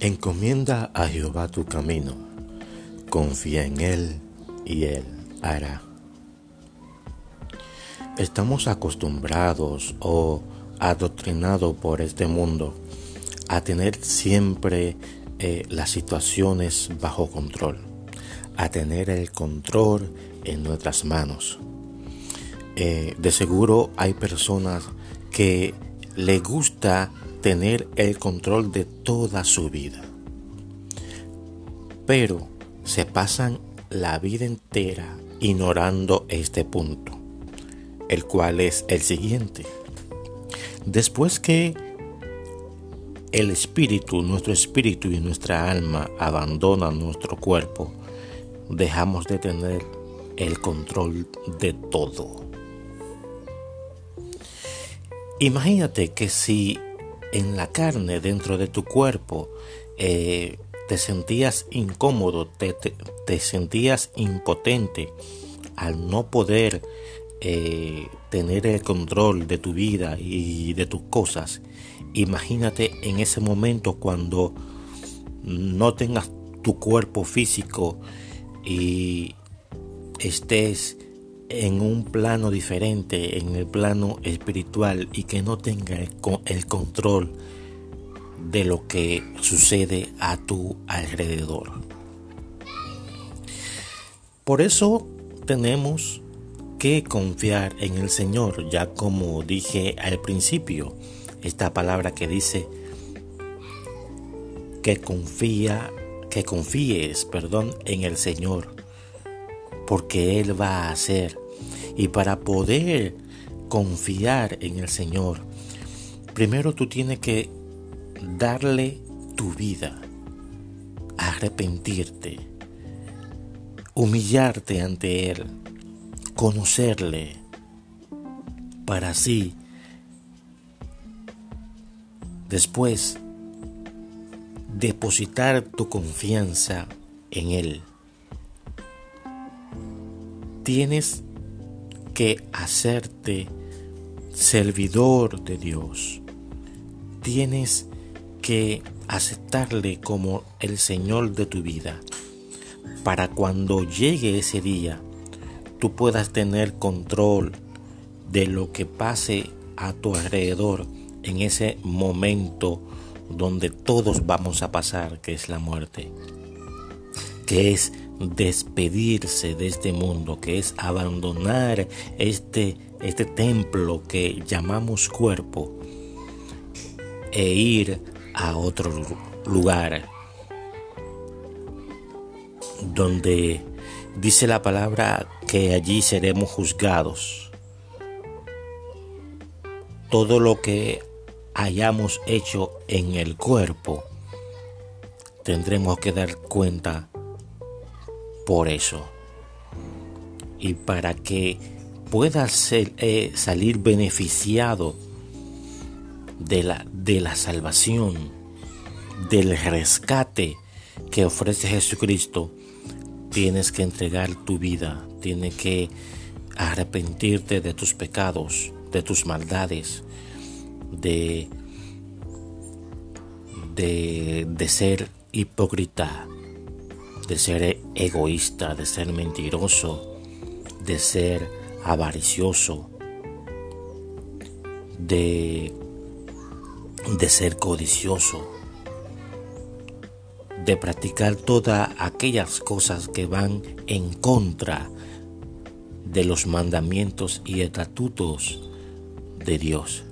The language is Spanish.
Encomienda a Jehová tu camino, confía en Él y Él hará. Estamos acostumbrados o adoctrinados por este mundo a tener siempre eh, las situaciones bajo control, a tener el control en nuestras manos. Eh, de seguro hay personas que le gusta tener el control de toda su vida. Pero se pasan la vida entera ignorando este punto, el cual es el siguiente. Después que el espíritu, nuestro espíritu y nuestra alma abandonan nuestro cuerpo, dejamos de tener el control de todo. Imagínate que si en la carne, dentro de tu cuerpo, eh, te sentías incómodo, te, sentías impotente al no poder eh, tener el control de tu vida y de tus cosas. Imagínate en ese momento cuando no tengas tu cuerpo físico y estés en un plano diferente, en el plano espiritual y que no tenga el, control de lo que sucede a tu alrededor. Por eso tenemos que confiar en el Señor, ya como dije al principio, esta palabra que dice que confía, que confíes, perdón, en el Señor porque Él va a hacer. Y para poder confiar en el Señor, primero tú tienes que darle tu vida, arrepentirte, humillarte ante Él, conocerle, para así después depositar tu confianza en Él tienes que hacerte servidor de Dios. Tienes que aceptarle como el Señor de tu vida para cuando llegue ese día tú puedas tener control de lo que pase a tu alrededor en ese momento donde todos vamos a pasar, que es la muerte, que es despedirse de este mundo, que es abandonar este, este templo que llamamos cuerpo e ir a otro lugar donde dice la palabra que allí seremos juzgados. Todo lo que hayamos hecho en el cuerpo tendremos que dar cuenta por eso. Y para que puedas eh, salir beneficiado de la, de la salvación, del rescate que ofrece Jesucristo, tienes que entregar tu vida, tienes que arrepentirte de tus pecados, de tus maldades, de, de, de ser hipócrita, de ser egoísta, de ser mentiroso, de ser avaricioso, de, de ser codicioso, de practicar todas aquellas cosas que van en contra de los mandamientos y estatutos de Dios.